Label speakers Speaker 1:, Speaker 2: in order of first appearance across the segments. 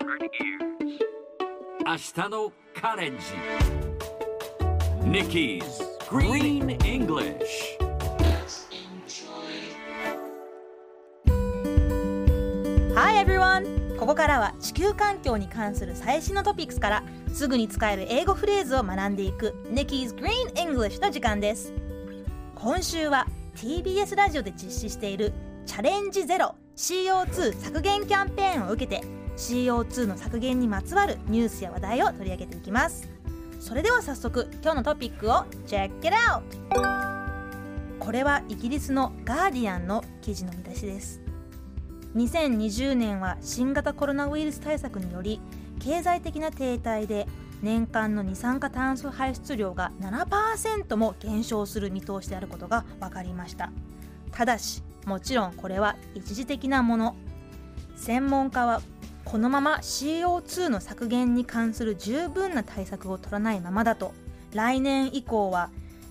Speaker 1: 明日のカレンジ。Nikki's Green English
Speaker 2: Hi everyone! ここからは地球環境に関する最新のトピックスからすぐに使える英語フレーズを学んでいく Nikki's Green English の時間です。今週は TBS ラジオで実施しているチャレンジゼロ CO2 削減キャンペーンを受けて CO2 の削減にまつわるニュースや話題を取り上げていきます。それでは早速今日のトピックを Check it out! これはイギリスのガーディアンの記事の見出しです。2020年は新型コロナウイルス対策により経済的な停滞で年間の二酸化炭素排出量が7%も減少する見通しであることが分かりました。ただしもちろんこれは一時的なもの。専門家はこのまま CO2 の削減に関する十分な対策を取らないままだと。来年以降は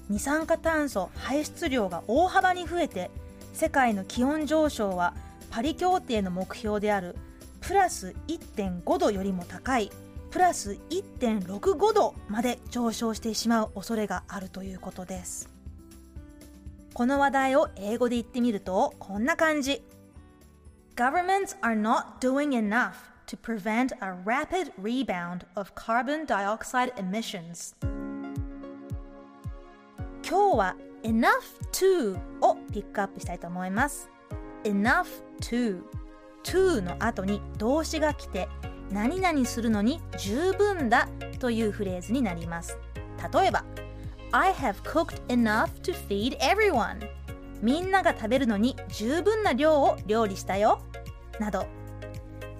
Speaker 2: 二酸化炭素排出量が大幅に増えて世界の気温上昇はパリ協定の目標であるプラス1.5度よりも高いプラス1.65度まで上昇してしまう恐れがあるということです。この話題を英語で言ってみるとこんな感じ。Governments are not doing enough to prevent a rapid rebound of carbon dioxide emissions 今日は enough to をピックアップしたいと思います enough to to の後に動詞が来て何々するのに十分だというフレーズになります例えば I have cooked enough to feed everyone みんなが食べるのに十分な量を料理したよ。など。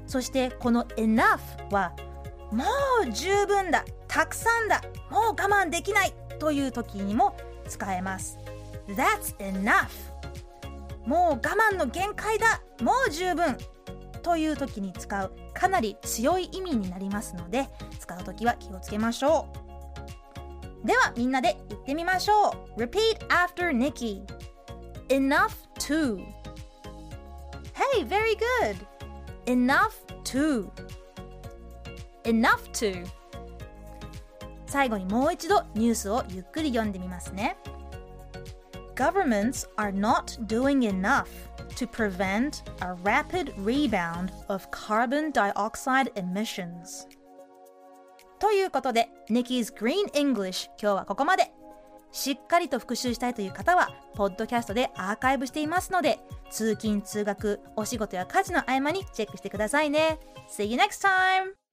Speaker 2: そしてこの enough はもう十分だたくさんだもう我慢できないという時にも使えます。That's enough もう我慢の限界だもう十分という時に使うかなり強い意味になりますので使う時は気をつけましょう。ではみんなで言ってみましょう。Repeat after Nikki Enough to Hey, very good Enough to Enough to 最後にもう一度ニュースをゆっくり読んでみますね Governments are not doing enough to prevent a rapid rebound of carbon dioxide emissions ということで Nikki's Green English 今日はここまで しっかりと復習したいという方はポッドキャストでアーカイブしていますので通勤通学お仕事や家事の合間にチェックしてくださいね See you next time!